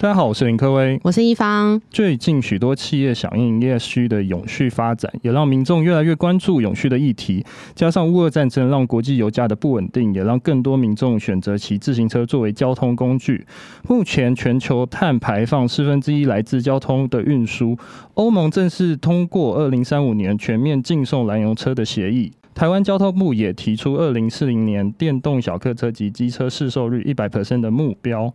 大家好，我是林科威，我是一方。最近许多企业响应 ESG 的永续发展，也让民众越来越关注永续的议题。加上乌俄战争，让国际油价的不稳定，也让更多民众选择骑自行车作为交通工具。目前全球碳排放四分之一来自交通的运输。欧盟正式通过二零三五年全面禁送燃油车的协议。台湾交通部也提出二零四零年电动小客车及机车市售率一百 percent 的目标。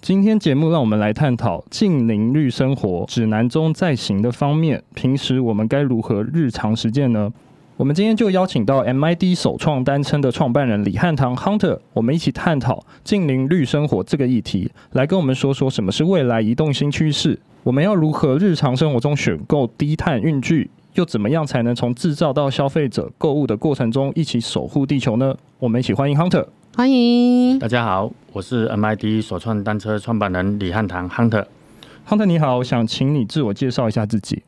今天节目让我们来探讨近邻绿生活指南中在行的方面，平时我们该如何日常实践呢？我们今天就邀请到 MID 首创单车的创办人李汉堂 Hunter，我们一起探讨近邻绿生活这个议题，来跟我们说说什么是未来移动新趋势，我们要如何日常生活中选购低碳运具，又怎么样才能从制造到消费者购物的过程中一起守护地球呢？我们一起欢迎 Hunter。欢迎大家好，我是 MID 首创单车创办人李汉堂 Hunter。Hunter 你好，我想请你自我介绍一下自己。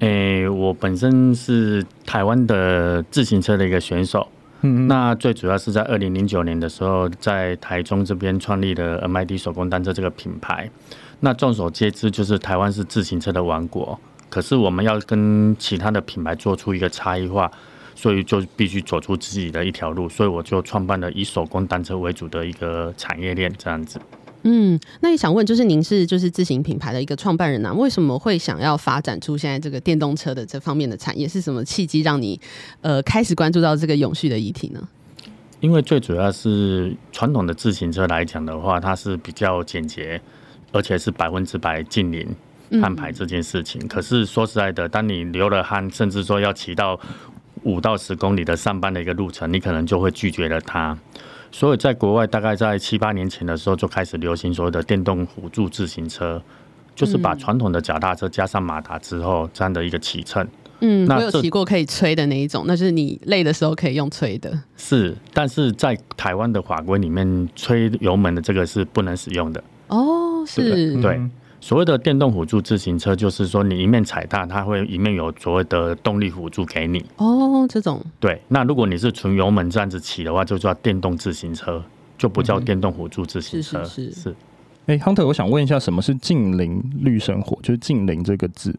诶、欸，我本身是台湾的自行车的一个选手。嗯，那最主要是在二零零九年的时候，在台中这边创立了 MID 手工单车这个品牌。那众所皆知，就是台湾是自行车的王国，可是我们要跟其他的品牌做出一个差异化。所以就必须走出自己的一条路，所以我就创办了以手工单车为主的一个产业链，这样子。嗯，那也想问，就是您是就是自行品牌的一个创办人啊，为什么会想要发展出现在这个电动车的这方面的产业？是什么契机让你呃开始关注到这个永续的议题呢？因为最主要是传统的自行车来讲的话，它是比较简洁，而且是百分之百近零碳排这件事情。嗯。可是说实在的，当你流了汗，甚至说要骑到五到十公里的上班的一个路程，你可能就会拒绝了它。所以在国外，大概在七八年前的时候，就开始流行所谓的电动辅助自行车，就是把传统的脚踏车加上马达之后，这样的一个骑乘。嗯，我有骑过可以吹的那一种，那就是你累的时候可以用吹的。是，但是在台湾的法规里面，吹油门的这个是不能使用的。哦，是，对。对所谓的电动辅助自行车，就是说你一面踩踏，它会一面有所谓的动力辅助给你。哦，这种。对，那如果你是纯油门这样子骑的话，就叫电动自行车，就不叫电动辅助自行车。嗯、是是是。是。哎，Hunter，我想问一下，什么是近零绿生活？就是净零这个字。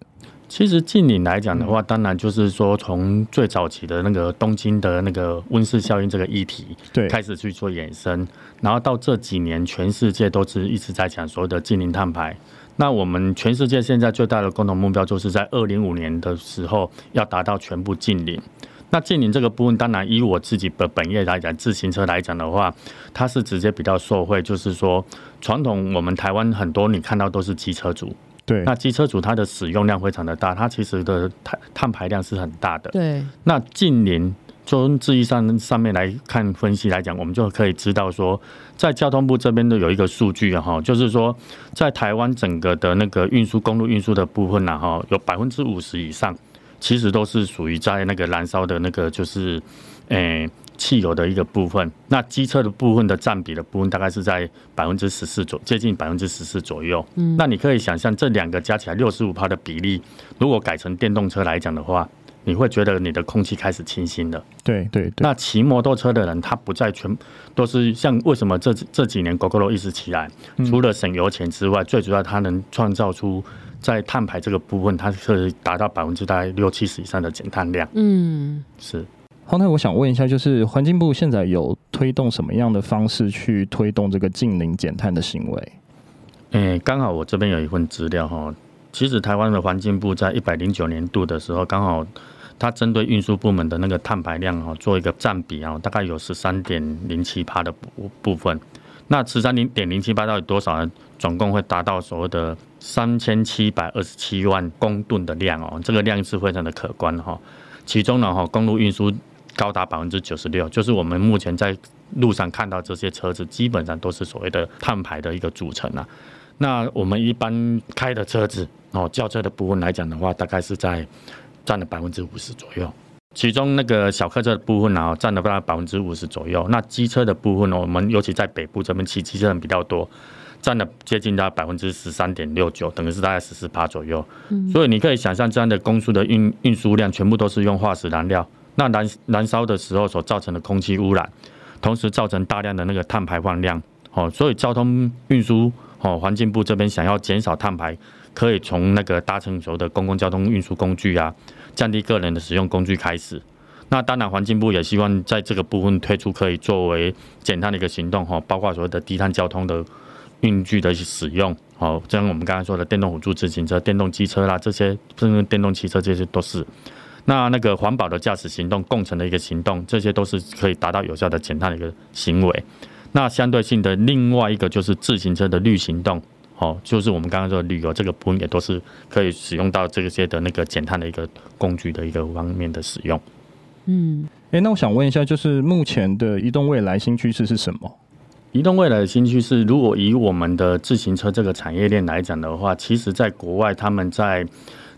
其实近零来讲的话，当然就是说从最早期的那个东京的那个温室效应这个议题，对，开始去做衍生，然后到这几年，全世界都是一直在讲所谓的近零碳排。那我们全世界现在最大的共同目标，就是在二零五年的时候要达到全部净零。那净零这个部分，当然以我自己的本业来讲，自行车来讲的话，它是直接比较受惠，就是说传统我们台湾很多你看到都是机车族，对，那机车族它的使用量非常的大，它其实的碳碳排量是很大的，对。那净零。从字义上上面来看分析来讲，我们就可以知道说，在交通部这边都有一个数据哈，就是说，在台湾整个的那个运输公路运输的部分呢哈，有百分之五十以上，其实都是属于在那个燃烧的那个就是，诶汽油的一个部分。那机车的部分的占比的部分大概是在百分之十四左，接近百分之十四左右。嗯，那你可以想象这两个加起来六十五趴的比例，如果改成电动车来讲的话。你会觉得你的空气开始清新了。对对对。那骑摩托车的人，他不再全都是像为什么这这几年 Gogoro 一直起来，除了省油钱之外，嗯、最主要它能创造出在碳排这个部分，它是达到百分之大概六七十以上的减碳量。嗯，是。好，那我想问一下，就是环境部现在有推动什么样的方式去推动这个近零减碳的行为？诶，刚好我这边有一份资料哈，其实台湾的环境部在一百零九年度的时候，刚好。它针对运输部门的那个碳排量啊，做一个占比啊，大概有十三点零七八的部部分。那十三零点零七八到底多少呢？总共会达到所谓的三千七百二十七万公吨的量哦，这个量是非常的可观哈。其中呢哈，公路运输高达百分之九十六，就是我们目前在路上看到这些车子，基本上都是所谓的碳排的一个组成啊。那我们一般开的车子哦，轿车的部分来讲的话，大概是在。占了百分之五十左右，其中那个小客车的部分呢，占了大概百分之五十左右。那机车的部分呢，我们尤其在北部这边骑机车人比较多，占了接近大概百分之十三点六九，等于是大概十四趴左右。所以你可以想象，这样的公输的运运输量全部都是用化石燃料，那燃燃烧的时候所造成的空气污染，同时造成大量的那个碳排放量。哦，所以交通运输哦，环境部这边想要减少碳排，可以从那个搭乘所有的公共交通运输工具啊，降低个人的使用工具开始。那当然，环境部也希望在这个部分推出可以作为减碳的一个行动哈，包括所谓的低碳交通的运具的使用，好，像我们刚才说的电动辅助自行车、电动机车啦，这些甚至电动汽车这些都是。那那个环保的驾驶行动、共乘的一个行动，这些都是可以达到有效的减碳的一个行为。那相对性的另外一个就是自行车的绿行动，好，就是我们刚刚说的旅游这个部分也都是可以使用到这些的那个减碳的一个工具的一个方面的使用。嗯，哎、欸，那我想问一下，就是目前的移动未来新趋势是什么？移动未来的新趋势，如果以我们的自行车这个产业链来讲的话，其实在国外他们在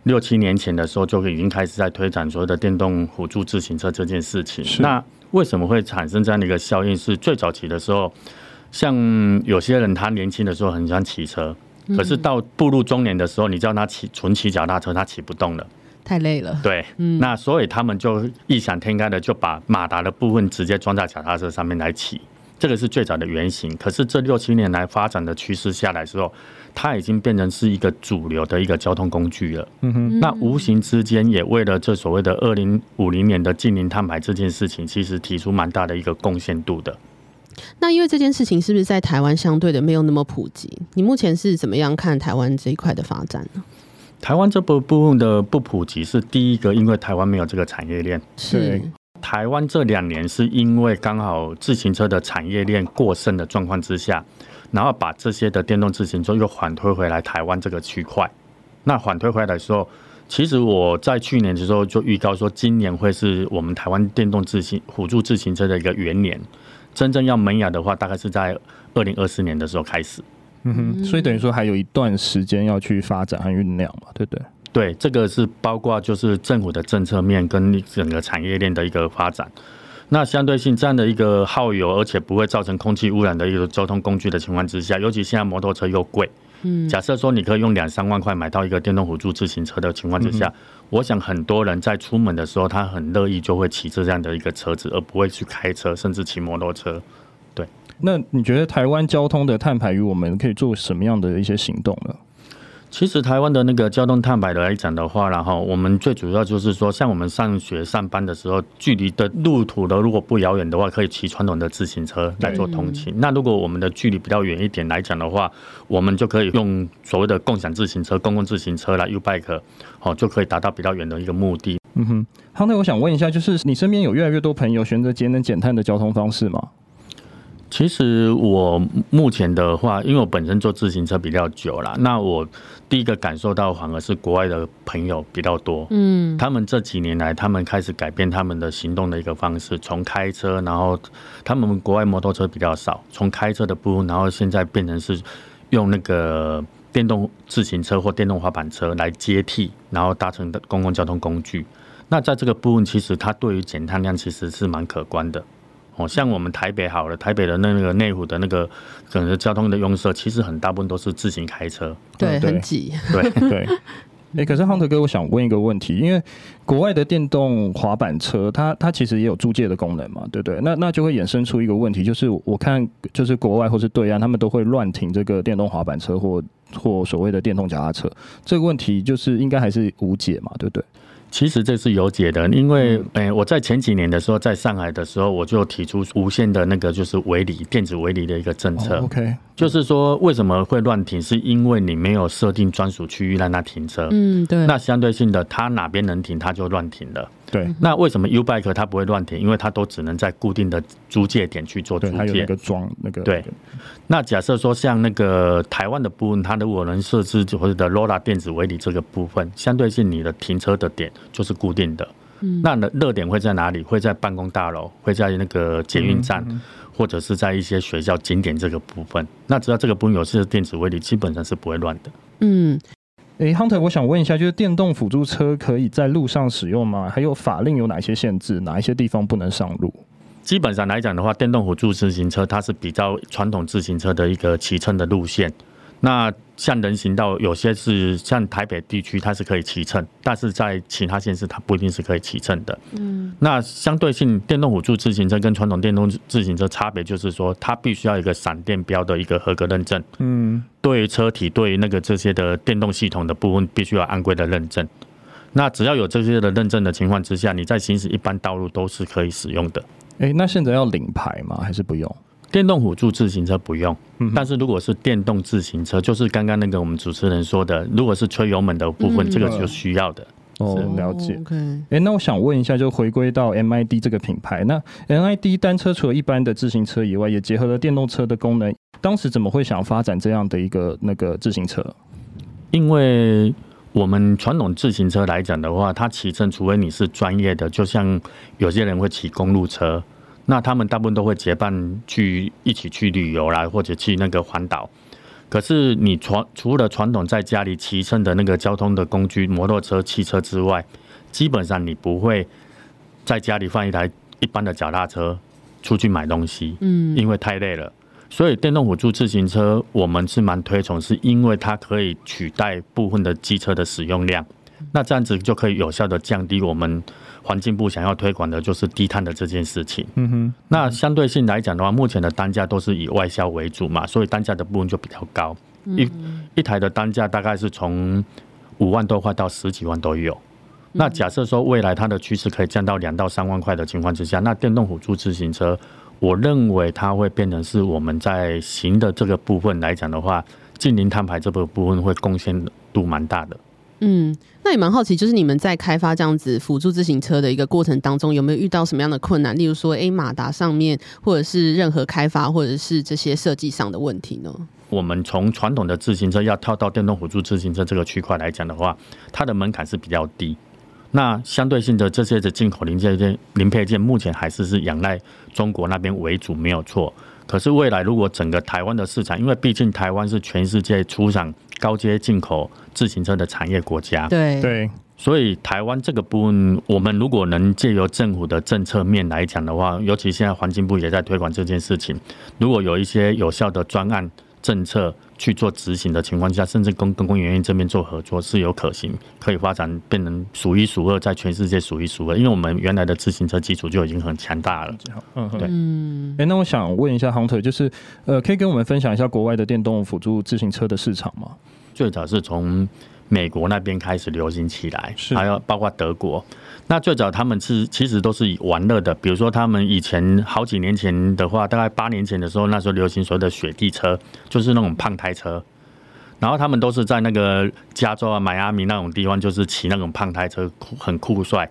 六七年前的时候就已经开始在推展所谓的电动辅助自行车这件事情。那为什么会产生这样的一个效应？是最早期的时候，像有些人他年轻的时候很喜欢骑车，可是到步入中年的时候，你叫他骑纯骑脚踏车，他骑不动了。太累了，对，嗯，那所以他们就异想天开的就把马达的部分直接装在脚踏车上面来骑，这个是最早的原型。可是这六七年来发展的趋势下来之后，它已经变成是一个主流的一个交通工具了。嗯哼，那无形之间也为了这所谓的二零五零年的净零碳排这件事情，其实提出蛮大的一个贡献度的。那因为这件事情是不是在台湾相对的没有那么普及？你目前是怎么样看台湾这一块的发展呢？台湾这部部分的不普及是第一个，因为台湾没有这个产业链。是台湾这两年是因为刚好自行车的产业链过剩的状况之下，然后把这些的电动自行车又缓推回来台湾这个区块。那缓推回来的时候，其实我在去年的时候就预告说，今年会是我们台湾电动自行辅助自行车的一个元年，真正要萌芽的话，大概是在二零二四年的时候开始。嗯哼，所以等于说还有一段时间要去发展和酝酿嘛，对不对？对，这个是包括就是政府的政策面跟整个产业链的一个发展。那相对性这样的一个耗油，而且不会造成空气污染的一个交通工具的情况之下，尤其现在摩托车又贵，嗯，假设说你可以用两三万块买到一个电动辅助自行车的情况之下，我想很多人在出门的时候，他很乐意就会骑这样的一个车子，而不会去开车，甚至骑摩托车。对那你觉得台湾交通的碳排与我们可以做什么样的一些行动呢？其实台湾的那个交通碳排的来讲的话，然后我们最主要就是说，像我们上学上班的时候，距离的路途的如果不遥远的话，可以骑传统的自行车来做通勤。那如果我们的距离比较远一点来讲的话，我们就可以用所谓的共享自行车、公共自行车来 U-Bike，好，就可以达到比较远的一个目的。嗯哼，好，那我想问一下，就是你身边有越来越多朋友选择节能减碳的交通方式吗？其实我目前的话，因为我本身坐自行车比较久了，那我第一个感受到反而是国外的朋友比较多。嗯，他们这几年来，他们开始改变他们的行动的一个方式，从开车，然后他们国外摩托车比较少，从开车的部分，然后现在变成是用那个电动自行车或电动滑板车来接替，然后搭乘的公共交通工具。那在这个部分，其实它对于减碳量其实是蛮可观的。哦，像我们台北好了，台北的那个内湖的那个可能交通的拥塞，其实很大部分都是自行开车，对，很挤，对对。哎、欸，可是 Hunter 哥，我想问一个问题，因为国外的电动滑板车，它它其实也有租借的功能嘛，对不对？那那就会衍生出一个问题，就是我看就是国外或是对岸，他们都会乱停这个电动滑板车或或所谓的电动脚踏车，这个问题就是应该还是无解嘛，对不对？其实这是有解的，因为诶，我在前几年的时候，在上海的时候，我就提出无限的那个就是围篱电子围篱的一个政策。OK，就是说为什么会乱停，是因为你没有设定专属区域让它停车。嗯，对。那相对性的，它哪边能停，它就乱停了。对，那为什么 U-Bike 它不会乱停？因为它都只能在固定的租借点去做租借。它有那个装那个。对。那假设说像那个台湾的部分，它如果能设置或者的 LoRa 电子围篱这个部分，相对性你的停车的点就是固定的。嗯。那的热点会在哪里？会在办公大楼，会在那个捷运站，嗯嗯、或者是在一些学校景点这个部分。那只要这个部分有设置电子围篱，基本上是不会乱的。嗯。哎，Hunter，我想问一下，就是电动辅助车可以在路上使用吗？还有法令有哪些限制？哪一些地方不能上路？基本上来讲的话，电动辅助自行车它是比较传统自行车的一个骑乘的路线。那像人行道，有些是像台北地区，它是可以骑乘，但是在其他县市，它不一定是可以骑乘的。嗯，那相对性，电动辅助自行车跟传统电动自行车差别就是说，它必须要一个闪电标的一个合格认证。嗯，对车体对那个这些的电动系统的部分，必须要安规的认证。那只要有这些的认证的情况之下，你在行驶一般道路都是可以使用的。诶、欸，那现在要领牌吗？还是不用？电动辅助自行车不用，嗯但是如果是电动自行车，就是刚刚那个我们主持人说的，如果是吹油门的部分，这个就需要的。哦，了解。哎，那我想问一下，就回归到 MID 这个品牌，那 MID 单车除了一般的自行车以外，也结合了电动车的功能。当时怎么会想发展这样的一个那个自行车？因为我们传统自行车来讲的话，它骑乘除非你是专业的，就像有些人会骑公路车。那他们大部分都会结伴去一起去旅游啦，或者去那个环岛。可是你传除了传统在家里骑乘的那个交通的工具，摩托车、汽车之外，基本上你不会在家里放一台一般的脚踏车出去买东西，嗯，因为太累了。所以电动辅助自行车我们是蛮推崇，是因为它可以取代部分的机车的使用量，那这样子就可以有效的降低我们。环境部想要推广的就是低碳的这件事情。嗯哼，那相对性来讲的话，目前的单价都是以外销为主嘛，所以单价的部分就比较高。一一台的单价大概是从五万多块到十几万都有。那假设说未来它的趋势可以降到两到三万块的情况之下，那电动辅助自行车，我认为它会变成是我们在行的这个部分来讲的话，近零碳排这个部分会贡献度蛮大的。嗯，那也蛮好奇，就是你们在开发这样子辅助自行车的一个过程当中，有没有遇到什么样的困难？例如说，哎、欸，马达上面，或者是任何开发，或者是这些设计上的问题呢？我们从传统的自行车要跳到电动辅助自行车这个区块来讲的话，它的门槛是比较低。那相对性的这些的进口零件件零配件，目前还是是仰赖中国那边为主，没有错。可是未来如果整个台湾的市场，因为毕竟台湾是全世界出厂高阶进口自行车的产业国家，对对，所以台湾这个部分，我们如果能借由政府的政策面来讲的话，尤其现在环境部也在推广这件事情，如果有一些有效的专案政策。去做执行的情况下，甚至跟跟工研院这边做合作是有可行，可以发展变成数一数二，在全世界数一数二。因为我们原来的自行车基础就已经很强大了。嗯，对。哎、欸，那我想问一下 Hunter，就是呃，可以跟我们分享一下国外的电动辅助自行车的市场吗？最早是从美国那边开始流行起来，是还有包括德国。那最早他们是其实都是以玩乐的，比如说他们以前好几年前的话，大概八年前的时候，那时候流行所谓的雪地车，就是那种胖胎车。然后他们都是在那个加州啊、迈阿密那种地方，就是骑那种胖胎车，很酷帅。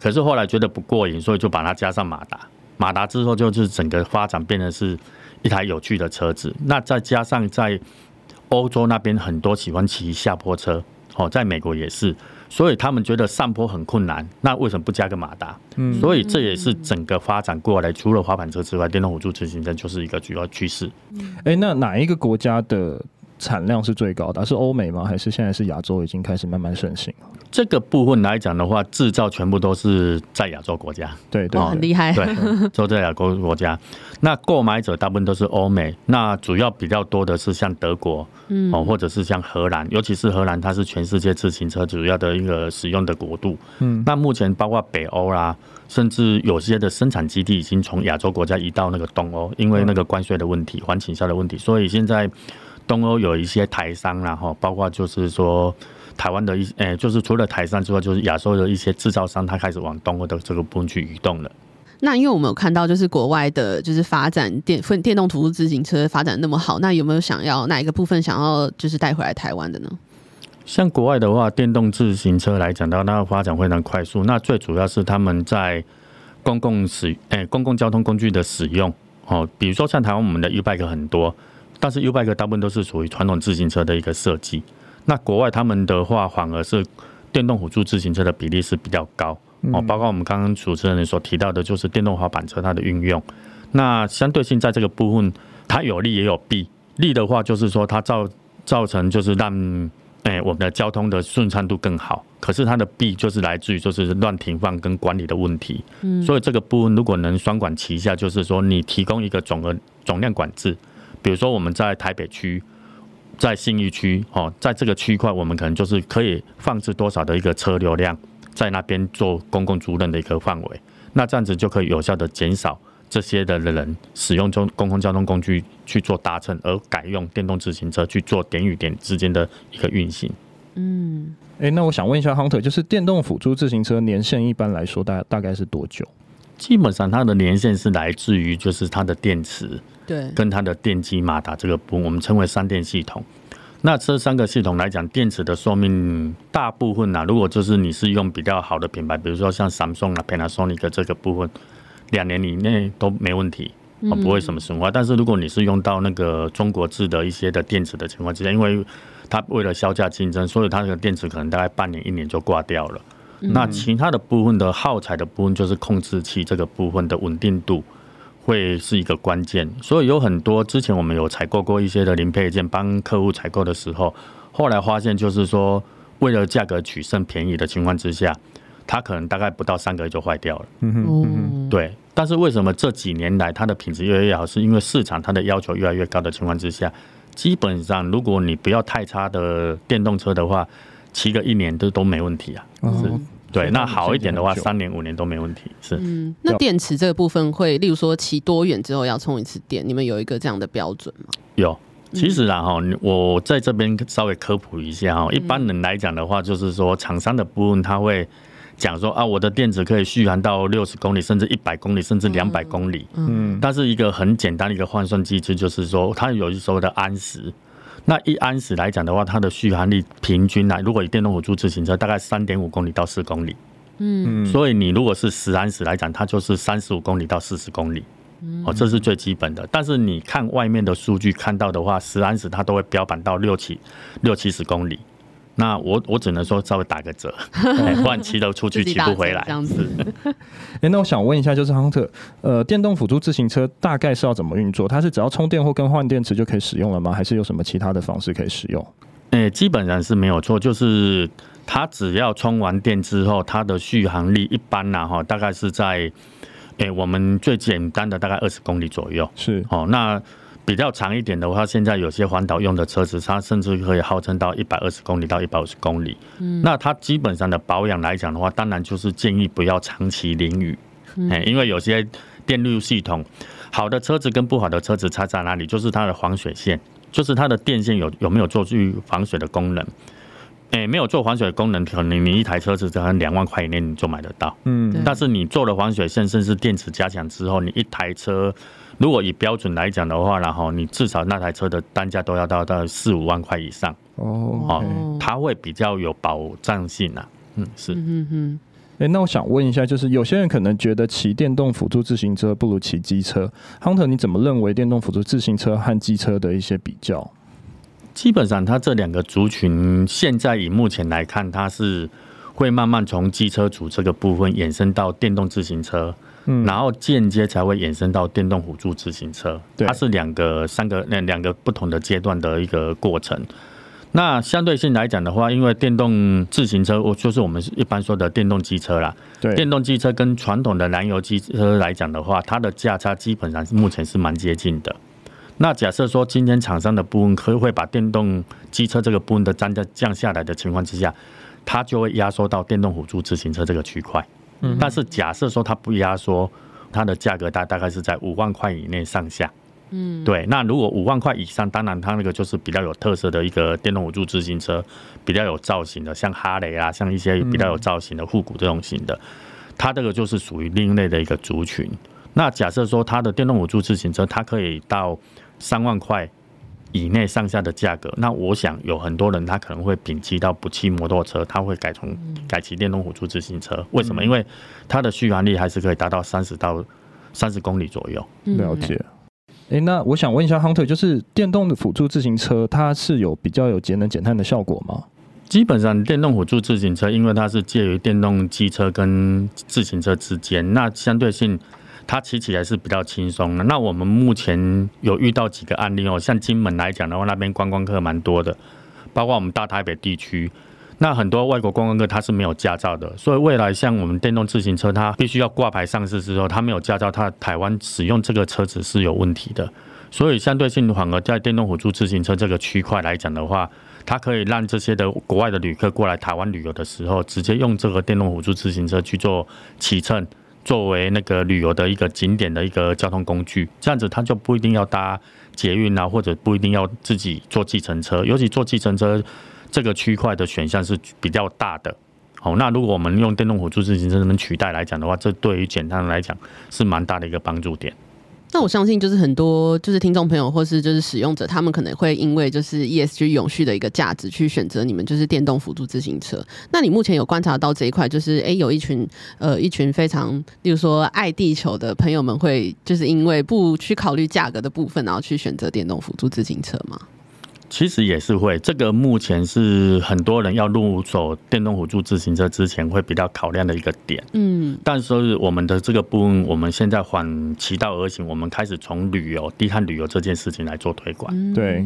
可是后来觉得不过瘾，所以就把它加上马达。马达之后就是整个发展变成是一台有趣的车子。那再加上在欧洲那边很多喜欢骑下坡车，哦，在美国也是。所以他们觉得上坡很困难，那为什么不加个马达？嗯，所以这也是整个发展过来，除了滑板车之外，电动辅助自行车就是一个主要趋势。哎、欸，那哪一个国家的产量是最高的？是欧美吗？还是现在是亚洲已经开始慢慢盛行？这个部分来讲的话，制造全部都是在亚洲国家，对对，很厉害，对，都在亚洲国家。那购买者大部分都是欧美，那主要比较多的是像德国，嗯，哦，或者是像荷兰，尤其是荷兰，它是全世界自行车主要的一个使用的国度。嗯，那目前包括北欧啦，甚至有些的生产基地已经从亚洲国家移到那个东欧，因为那个关税的问题、环境下的问题，所以现在东欧有一些台商啦，哈，包括就是说。台湾的一诶、欸，就是除了台商之外，就是亚洲的一些制造商，他开始往东欧的这个部分去移动了。那因为我们有看到，就是国外的，就是发展电分电动辅助自行车发展那么好，那有没有想要哪一个部分想要就是带回来台湾的呢？像国外的话，电动自行车来讲到那个发展非常快速。那最主要是他们在公共使诶、欸、公共交通工具的使用哦，比如说像台湾我们的 U-Bike 很多，但是 U-Bike 大部分都是属于传统自行车的一个设计。那国外他们的话，反而是电动辅助自行车的比例是比较高哦，包括我们刚刚主持人所提到的，就是电动滑板车它的运用。那相对性在这个部分，它有利也有弊。利的话就是说，它造造成就是让哎，我们的交通的顺畅度更好。可是它的弊就是来自于就是乱停放跟管理的问题。嗯，所以这个部分如果能双管齐下，就是说你提供一个总额总量管制，比如说我们在台北区，在信义区，哦，在这个区块，我们可能就是可以放置多少的一个车流量，在那边做公共租赁的一个范围，那这样子就可以有效的减少这些的人使用中公共交通工具去做搭乘，而改用电动自行车去做点与点之间的一个运行。嗯。哎、欸，那我想问一下，Hunter，就是电动辅助自行车年限一般来说大大概是多久？基本上它的年限是来自于就是它的电池，对，跟它的电机马达这个部分，我们称为三电系统。那这三个系统来讲，电池的寿命大部分呢、啊，如果就是你是用比较好的品牌，比如说像 Samsung 啊、Panasonic 这个部分，两年以内都没问题，不会什么损坏。但是如果你是用到那个中国制的一些的电池的情况之下，因为它为了销价竞争，所以它这个电池可能大概半年、一年就挂掉了。嗯。那其他的部分的耗材的部分，就是控制器这个部分的稳定度会是一个关键。所以有很多之前我们有采购过一些的零配件，帮客户采购的时候，后来发现就是说，为了价格取胜便宜的情况之下，它可能大概不到三个月就坏掉了。嗯哼，对。但是为什么这几年来它的品质越来越好？是因为市场它的要求越来越高的情况之下。基本上，如果你不要太差的电动车的话，骑个一年都都没问题啊。是，对。那好一点的话，三年五年都没问题。是。嗯，那电池这个部分会，例如说骑多远之后要充一次电，你们有一个这样的标准吗？有。其实啊，哈，我在这边稍微科普一下哈。一般人来讲的话，就是说厂商的部分他会。讲说啊，我的电池可以续航到六十公里，甚至一百公里，甚至两百公里。嗯，但是一个很简单的一个换算机制，就是说它有一说的安时。那一安时来讲的话，它的续航力平均来，如果以电动辅助自行车，大概三点五公里到四公里。嗯，所以你如果是十安时来讲，它就是三十五公里到四十公里。哦，这是最基本的。但是你看外面的数据看到的话，十安时它都会标榜到六七六七十公里。那我我只能说稍微打个折，不然骑都出去骑不回来。这样子。哎，那我想问一下，就是 Hunter，呃，电动辅助自行车大概是要怎么运作？它是只要充电或更换电池就可以使用了吗？还是有什么其他的方式可以使用？哎，基本上是没有错，就是它只要充完电之后，它的续航力一般呢，哈，大概是在，哎，我们最简单的大概二十公里左右。是哦，那。比较长一点的话，现在有些环岛用的车子，它甚至可以号称到一百二十公里到一百五十公里。嗯，那它基本上的保养来讲的话，当然就是建议不要长期淋雨。嗯，因为有些电路系统，好的车子跟不好的车子差在哪里？就是它的防水线，就是它的电线有有没有做去防水的功能。诶，没有做防水的功能，可能你一台车子可能两万块以内你就买得到。嗯，但是你做了防水线，甚至电池加强之后，你一台车。如果以标准来讲的话，然后你至少那台车的单价都要到到四五万块以上哦，哦，它会比较有保障性啊。嗯，是。嗯嗯。哎，那我想问一下，就是有些人可能觉得骑电动辅助自行车不如骑机车，Hunter，你怎么认为电动辅助自行车和机车的一些比较？基本上，它这两个族群现在以目前来看，它是会慢慢从机车主这个部分衍生到电动自行车。嗯，然后间接才会衍生到电动辅助自行车，它是两个、三个、两两个不同的阶段的一个过程。那相对性来讲的话，因为电动自行车，我就是我们一般说的电动机车啦。对，电动机车跟传统的燃油机车来讲的话，它的价差基本上是目前是蛮接近的。那假设说今天厂商的部分可以会把电动机车这个部分的单价降下来的情况之下，它就会压缩到电动辅助自行车这个区块。但是假设说它不压缩，它的价格大大概是在五万块以内上下。嗯，对。那如果五万块以上，当然它那个就是比较有特色的一个电动辅助自行车，比较有造型的，像哈雷啊，像一些比较有造型的复古这种型的，它这个就是属于另类的一个族群。那假设说它的电动辅助自行车，它可以到三万块。以内上下的价格，那我想有很多人他可能会摒弃到不骑摩托车，他会改从改骑电动辅助自行车。为什么？因为它的续航力还是可以达到三十到三十公里左右。了解。哎、欸，那我想问一下 Hunter，就是电动的辅助自行车，它是有比较有节能减碳的效果吗？基本上，电动辅助自行车，因为它是介于电动机车跟自行车之间，那相对性。它骑起来是比较轻松的。那我们目前有遇到几个案例哦，像金门来讲的话，那边观光客蛮多的，包括我们大台北地区。那很多外国观光客他是没有驾照的，所以未来像我们电动自行车，它必须要挂牌上市之后，他没有驾照，他台湾使用这个车子是有问题的。所以相对性反而在电动辅助自行车这个区块来讲的话，它可以让这些的国外的旅客过来台湾旅游的时候，直接用这个电动辅助自行车去做骑乘，作为那个旅游的一个景点的一个交通工具，这样子他就不一定要搭捷运啊，或者不一定要自己坐计程车，尤其坐计程车。这个区块的选项是比较大的，好，那如果我们用电动辅助自行车能取代来讲的话，这对于简单来讲是蛮大的一个帮助点。那我相信就是很多就是听众朋友或是就是使用者，他们可能会因为就是 ESG 永续的一个价值去选择你们就是电动辅助自行车。那你目前有观察到这一块，就是诶有一群呃一群非常，例如说爱地球的朋友们，会就是因为不去考虑价格的部分，然后去选择电动辅助自行车吗？其实也是会，这个目前是很多人要入手电动辅助自行车之前会比较考量的一个点。嗯，但是我们的这个部分，我们现在缓其道而行，我们开始从旅游、低碳旅游这件事情来做推广。对。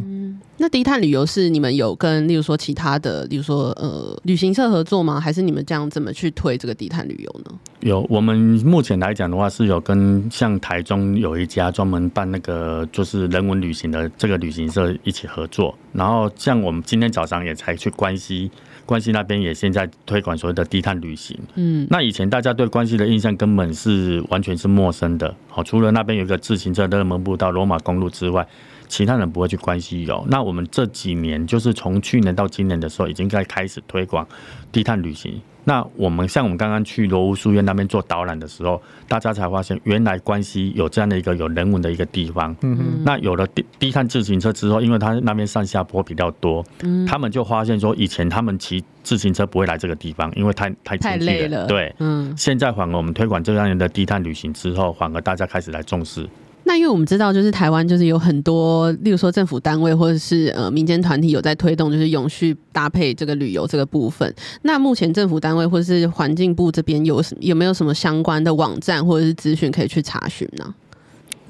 那低碳旅游是你们有跟，例如说其他的，例如说呃旅行社合作吗？还是你们这样怎么去推这个低碳旅游呢？有，我们目前来讲的话，是有跟像台中有一家专门办那个就是人文旅行的这个旅行社一起合作。然后像我们今天早上也才去关西，关西那边也现在推广所谓的低碳旅行。嗯，那以前大家对关西的印象根本是完全是陌生的。好，除了那边有一个自行车热门步道罗马公路之外。其他人不会去关西游，那我们这几年就是从去年到今年的时候，已经在开始推广低碳旅行。那我们像我们刚刚去罗屋书院那边做导览的时候，大家才发现原来关西有这样的一个有人文的一个地方。嗯嗯。那有了低低碳自行车之后，因为它那边上下坡比较多，嗯，他们就发现说以前他们骑自行车不会来这个地方，因为太太太累了。对，嗯。现在反而我们推广这样的低碳旅行之后，反而大家开始来重视。那因为我们知道，就是台湾就是有很多，例如说政府单位或者是呃民间团体有在推动，就是永续搭配这个旅游这个部分。那目前政府单位或者是环境部这边有什有没有什么相关的网站或者是资讯可以去查询呢？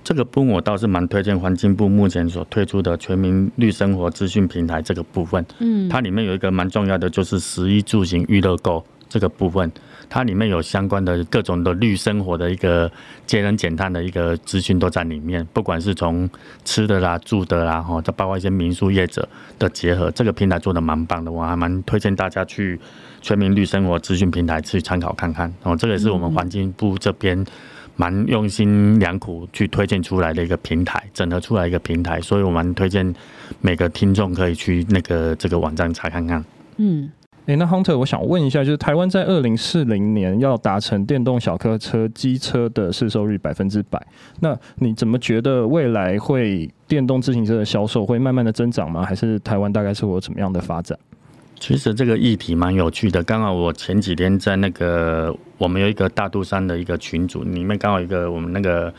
这个部分我倒是蛮推荐环境部目前所推出的全民绿生活资讯平台这个部分。嗯，它里面有一个蛮重要的，就是食衣住行娱乐购这个部分。它里面有相关的各种的绿生活的一个节能减碳的一个资讯都在里面，不管是从吃的啦、住的啦，哈，就包括一些民宿业者的结合，这个平台做的蛮棒的，我还蛮推荐大家去全民绿生活资讯平台去参考看看。哦，这个也是我们环境部这边蛮用心良苦去推荐出来的一个平台，整合出来一个平台，所以我蛮推荐每个听众可以去那个这个网站查看看。嗯。诶，那 Hunter，我想问一下，就是台湾在二零四零年要达成电动小客车机车的市售率百分之百，那你怎么觉得未来会电动自行车的销售会慢慢的增长吗？还是台湾大概是会有怎么样的发展？其实这个议题蛮有趣的，刚好我前几天在那个我们有一个大肚山的一个群组里面，刚好一个我们那个。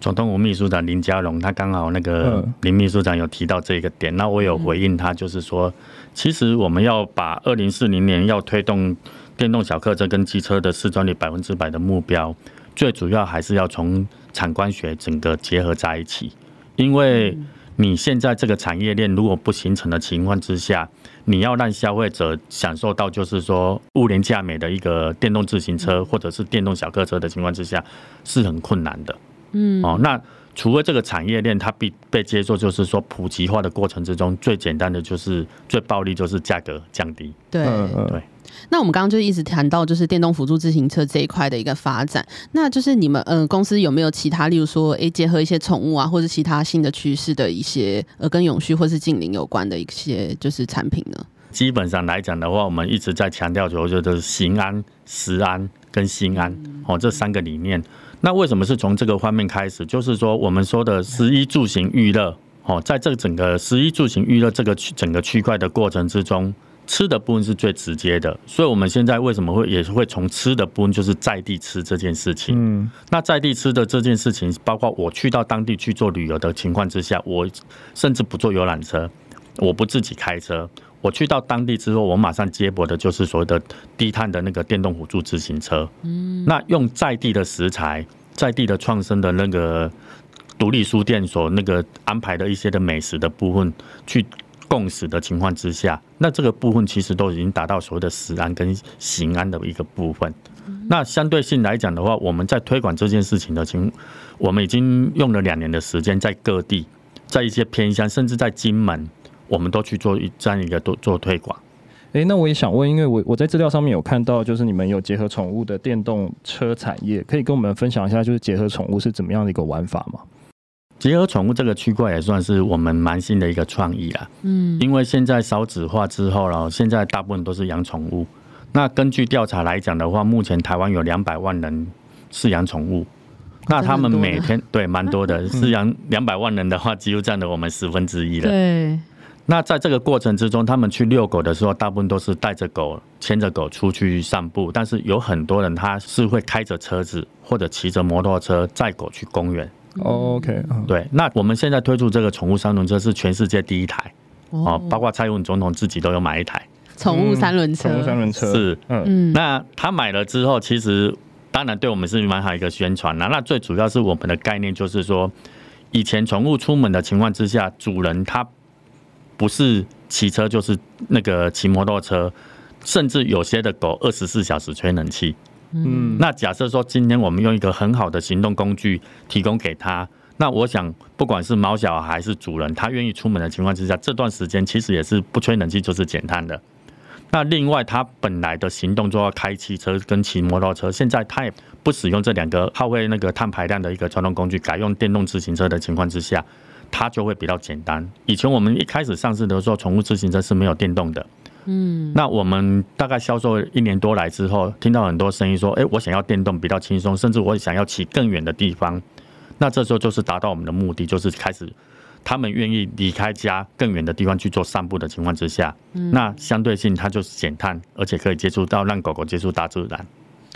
总统府秘书长林佳龙，他刚好那个林秘书长有提到这个点，那我有回应他，就是说，其实我们要把二零四零年要推动电动小客车跟机车的市占率百分之百的目标，最主要还是要从产官学整个结合在一起，因为你现在这个产业链如果不形成的情况之下，你要让消费者享受到就是说物廉价美的一个电动自行车或者是电动小客车的情况之下，是很困难的。嗯，哦，那除了这个产业链它必被接受，就是说普及化的过程之中，最简单的就是最暴力就是价格降低。对对。那我们刚刚就一直谈到就是电动辅助自行车这一块的一个发展，那就是你们嗯、呃、公司有没有其他，例如说诶结合一些宠物啊，或者其他新的趋势的一些呃跟永续或是近邻有关的一些就是产品呢？基本上来讲的话，我们一直在强调，就是行安、食安跟心安哦这三个理念。那为什么是从这个方面开始？就是说，我们说的十一住行娱乐，哦，在这个整个十一住行娱乐这个区整个区块的过程之中，吃的部分是最直接的。所以，我们现在为什么会也是会从吃的部分，就是在地吃这件事情。嗯，那在地吃的这件事情，包括我去到当地去做旅游的情况之下，我甚至不坐游览车，我不自己开车。我去到当地之后，我马上接驳的就是所谓的低碳的那个电动辅助自行车。嗯，那用在地的食材、在地的创生的那个独立书店所那个安排的一些的美食的部分，去共识的情况之下，那这个部分其实都已经达到所谓的食安跟行安的一个部分。那相对性来讲的话，我们在推广这件事情的情，我们已经用了两年的时间，在各地，在一些偏乡，甚至在金门，我们都去做这样一个做做推广。诶，那我也想问，因为我我在资料上面有看到，就是你们有结合宠物的电动车产业，可以跟我们分享一下，就是结合宠物是怎么样的一个玩法吗？结合宠物这个区块也算是我们蛮新的一个创意啊。嗯，因为现在少子化之后，然后现在大部分都是养宠物。那根据调查来讲的话，目前台湾有两百万人饲养宠物。那他们每天对蛮多的 饲养两百万人的话，几乎占了我们十分之一了。对。那在这个过程之中，他们去遛狗的时候，大部分都是带着狗、牵着狗出去散步。但是有很多人他是会开着车子或者骑着摩托车载狗去公园。OK，对。那我们现在推出这个宠物三轮车是全世界第一台哦，包括蔡英文总统自己都有买一台宠物三轮车。宠物三轮车是嗯，那他买了之后，其实当然对我们是蛮好一个宣传啦。那最主要是我们的概念就是说，以前宠物出门的情况之下，主人他。不是骑车就是那个骑摩托车，甚至有些的狗二十四小时吹冷气。嗯，那假设说今天我们用一个很好的行动工具提供给他，那我想不管是毛小孩还是主人，他愿意出门的情况之下，这段时间其实也是不吹冷气就是减碳的。那另外他本来的行动就要开汽车跟骑摩托车，现在他也不使用这两个耗费那个碳排量的一个交通工具，改用电动自行车的情况之下。它就会比较简单。以前我们一开始上市的时候，宠物自行车是没有电动的。嗯，那我们大概销售一年多来之后，听到很多声音说：“哎，我想要电动比较轻松，甚至我想要骑更远的地方。”那这时候就是达到我们的目的，就是开始他们愿意离开家更远的地方去做散步的情况之下，那相对性它就是减碳，而且可以接触到让狗狗接触大自然，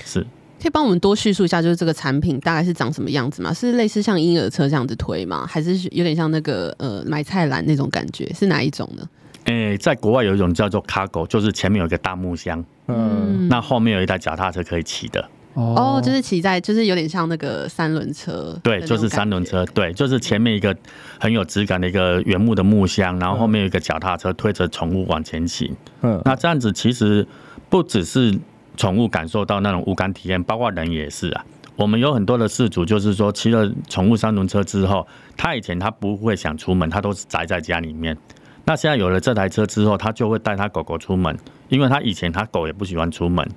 是。可以帮我们多叙述一下，就是这个产品大概是长什么样子吗？是类似像婴儿车这样子推吗？还是有点像那个呃买菜篮那种感觉？是哪一种呢？诶、欸，在国外有一种叫做 Cargo，就是前面有一个大木箱，嗯，那后面有一台脚踏车可以骑的。哦，就是骑在，就是有点像那个三轮车。对，就是三轮车。对，就是前面一个很有质感的一个原木的木箱，然后后面有一个脚踏车推着宠物往前行。嗯，那这样子其实不只是。宠物感受到那种无感体验，包括人也是啊。我们有很多的事主，就是说骑了宠物三轮车之后，他以前他不会想出门，他都是宅在家里面。那现在有了这台车之后，他就会带他狗狗出门，因为他以前他狗也不喜欢出门。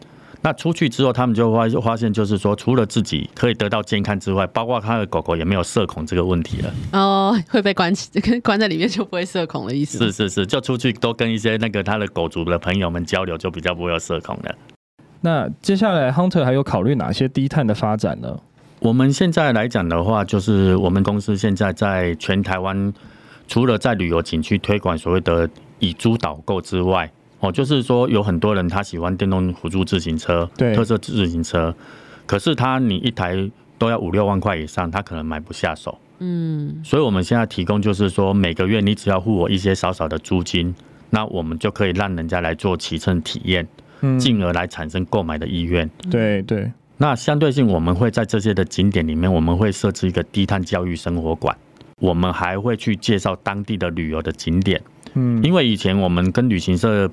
那出去之后，他们就发发现，就是说除了自己可以得到健康之外，包括他的狗狗也没有社恐这个问题了。哦，会被关起，关在里面就不会社恐的意思。是是是，就出去多跟一些那个他的狗族的朋友们交流，就比较不会有社恐了。那接下来，Hunter 还有考虑哪些低碳的发展呢？我们现在来讲的话，就是我们公司现在在全台湾，除了在旅游景区推广所谓的以租导购之外，哦，就是说有很多人他喜欢电动辅助自行车，对，特色自行车，可是他你一台都要五六万块以上，他可能买不下手。嗯，所以我们现在提供就是说，每个月你只要付我一些少少的租金，那我们就可以让人家来做骑乘体验。进而来产生购买的意愿。对对，那相对性，我们会在这些的景点里面，我们会设置一个低碳教育生活馆。我们还会去介绍当地的旅游的景点。嗯，因为以前我们跟旅行社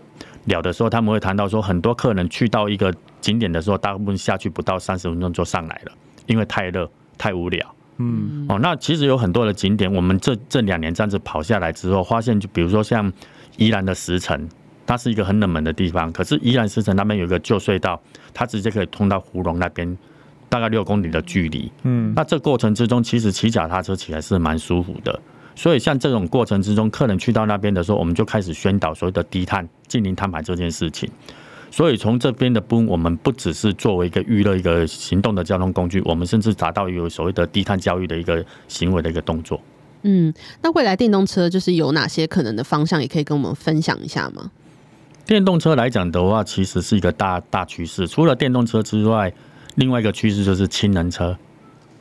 聊的时候，他们会谈到说，很多客人去到一个景点的时候，大部分下去不到三十分钟就上来了，因为太热、太无聊。嗯，哦，那其实有很多的景点，我们这这两年这样子跑下来之后，发现就比如说像宜兰的石城。它是一个很冷门的地方，可是宜兰石城那边有一个旧隧道，它直接可以通到湖龙那边，大概六公里的距离。嗯，那这过程之中，其实骑脚踏车起来是蛮舒服的。所以像这种过程之中，客人去到那边的时候，我们就开始宣导所谓的低碳、近零碳排这件事情。所以从这边的部分，我们不只是作为一个娱乐、一个行动的交通工具，我们甚至达到有所谓的低碳教育的一个行为的一个动作。嗯，那未来电动车就是有哪些可能的方向，也可以跟我们分享一下吗？电动车来讲的话，其实是一个大大趋势。除了电动车之外，另外一个趋势就是氢能车。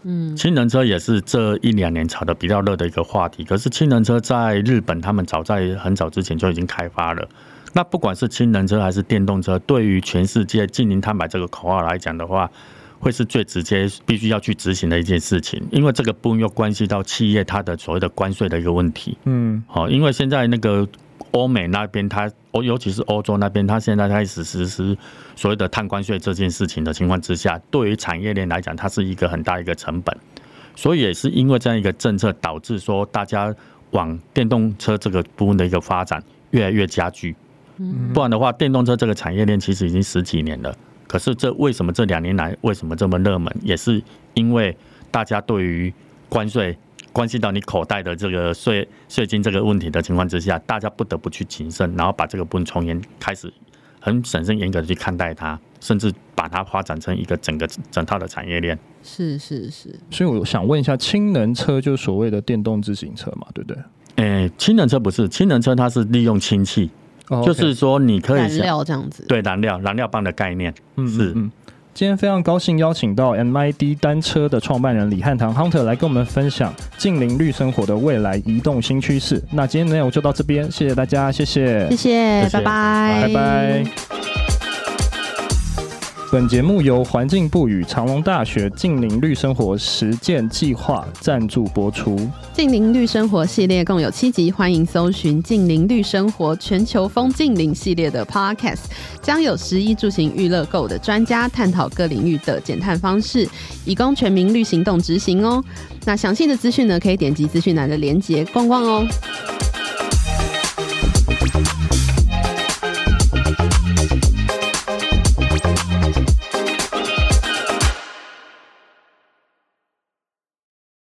嗯，氢能车也是这一两年炒的比较热的一个话题。可是氢能车在日本，他们早在很早之前就已经开发了。那不管是氢能车还是电动车，对于全世界净零碳排这个口号来讲的话，会是最直接必须要去执行的一件事情。因为这个部分又关系到企业它的所谓的关税的一个问题。嗯，好，因为现在那个。欧美那边，它欧尤其是欧洲那边，它现在开始实施所谓的碳关税这件事情的情况之下，对于产业链来讲，它是一个很大一个成本。所以也是因为这样一个政策，导致说大家往电动车这个部分的一个发展越来越加剧。不然的话，电动车这个产业链其实已经十几年了。可是这为什么这两年来为什么这么热门？也是因为大家对于关税关系到你口袋的这个税税金这个问题的情况之下，大家不得不去谨慎，然后把这个部分从严开始很审慎严格的去看待它，甚至把它发展成一个整个整套的产业链。是是是。所以我想问一下，氢能车就是所谓的电动自行车嘛，对不对？诶，氢能车不是，氢能车它是利用氢气。就是说，你可以燃料这样子，对燃料燃料棒的概念，嗯，是嗯。今天非常高兴邀请到 MID 单车的创办人李汉堂 Hunter 来跟我们分享近邻绿生活的未来移动新趋势。那今天的内容就到这边，谢谢大家，谢谢，谢谢，谢谢拜拜，拜拜。本节目由环境部与长隆大学近邻绿生活实践计划赞助播出。近邻绿生活系列共有七集，欢迎搜寻“近邻绿生活全球风近邻”系列的 Podcast，将有十一住行娱乐购的专家探讨各领域的减碳方式，以供全民绿行动执行哦。那详细的资讯呢，可以点击资讯栏的连结逛逛哦。